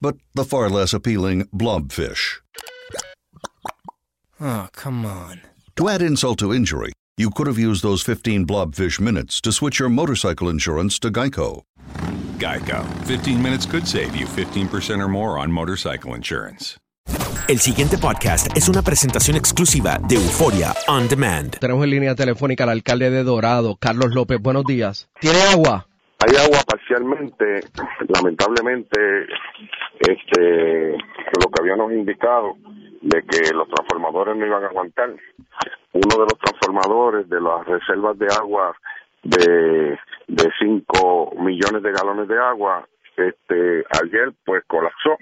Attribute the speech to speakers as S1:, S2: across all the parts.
S1: but the far less appealing blobfish.
S2: Oh, come on.
S1: To add insult to injury, you could have used those 15 blobfish minutes to switch your motorcycle insurance to Geico.
S3: Geico. 15 minutes could save you 15% or more on motorcycle insurance.
S4: El siguiente podcast es una presentación exclusiva de Euforia On Demand.
S5: Tenemos en línea telefónica al alcalde de Dorado, Carlos López. Buenos días. ¿Tiene agua?
S6: Hay agua parcialmente, lamentablemente, este, lo que habíamos indicado de que los transformadores no iban a aguantar. Uno de los transformadores de las reservas de agua de de 5 millones de galones de agua, este, ayer pues colapsó.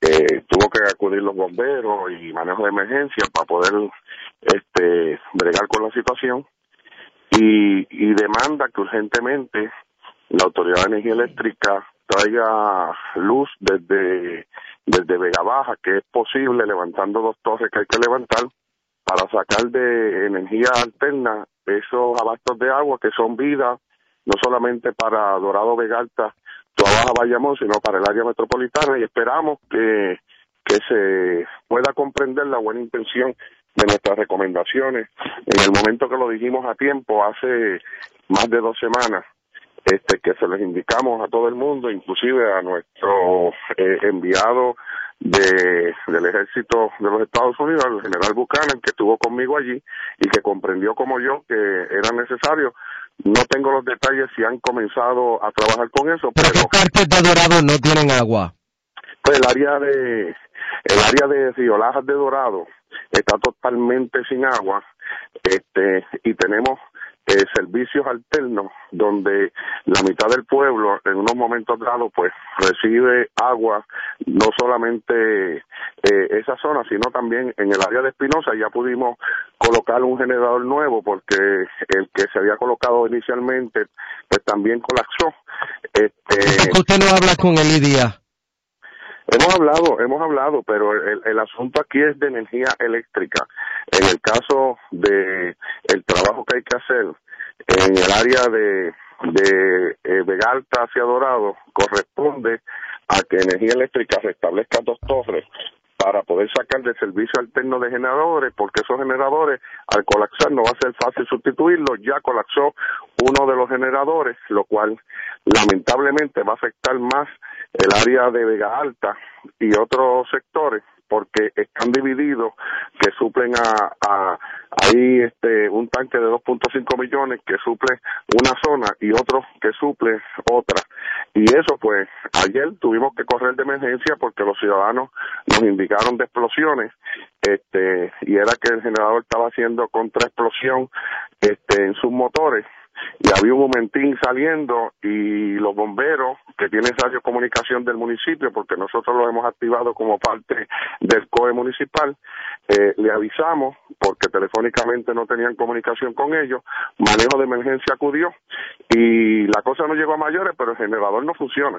S6: Eh, tuvo que acudir los bomberos y manejo de emergencia para poder este bregar con la situación y, y demanda que urgentemente la Autoridad de Energía Eléctrica traiga luz desde, desde Vega Baja, que es posible levantando dos torres que hay que levantar para sacar de energía alterna esos abastos de agua que son vida, no solamente para Dorado Vega Alta, Baja Bayamón, sino para el área metropolitana y esperamos que, que se pueda comprender la buena intención de nuestras recomendaciones. En el momento que lo dijimos a tiempo, hace más de dos semanas, este que se les indicamos a todo el mundo, inclusive a nuestro eh, enviado de, del ejército de los Estados Unidos, el general Buchanan, que estuvo conmigo allí y que comprendió como yo que era necesario. No tengo los detalles si han comenzado a trabajar con eso,
S5: Pero
S6: pero
S5: ¿qué partes de Dorado no tienen agua?
S6: pues el área de el área de Río Lajas de Dorado está totalmente sin agua este y tenemos eh, servicios alternos donde la mitad del pueblo en unos momentos dados pues recibe agua no solamente eh, esa zona sino también en el área de Espinosa ya pudimos colocar un generador nuevo porque el que se había colocado inicialmente pues también colapsó este
S5: ¿Por qué usted no habla con el IDIA?
S6: Hemos hablado, hemos hablado, pero el, asunto aquí es de energía eléctrica. En el caso de el trabajo que hay que hacer en el área de de eh, Vega Alta hacia Dorado corresponde a que energía eléctrica restablezca dos torres para poder sacar de servicio alterno de generadores, porque esos generadores al colapsar no va a ser fácil sustituirlos, ya colapsó uno de los generadores, lo cual lamentablemente va a afectar más el área de Vega Alta y otros sectores porque están divididos que suplen a, a ahí este un tanque de 2.5 millones que suple una zona y otro que suple otra. Y eso pues ayer tuvimos que correr de emergencia porque los ciudadanos nos indicaron de explosiones este y era que el generador estaba haciendo contraexplosión este en sus motores y había un momentín saliendo y los bomberos que tienen comunicación del municipio, porque nosotros lo hemos activado como parte del COE municipal, eh, le avisamos porque telefónicamente no tenían comunicación con ellos, manejo de emergencia acudió y la cosa no llegó a mayores, pero el generador no funciona.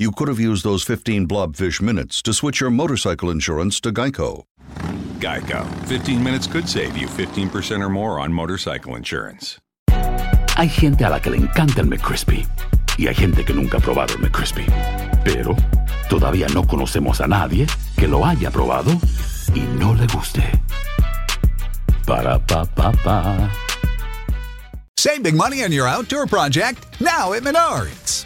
S1: you could have used those 15 blobfish minutes to switch your motorcycle insurance to Geico.
S3: Geico. 15 minutes could save you 15% or more on motorcycle insurance.
S7: Hay gente a la que le encanta el McCrispy y hay gente que nunca ha probado el McCrispy. Pero todavía no conocemos a nadie que lo haya probado y no le guste. Para pa pa pa.
S8: Save big money on your outdoor project now at Menards.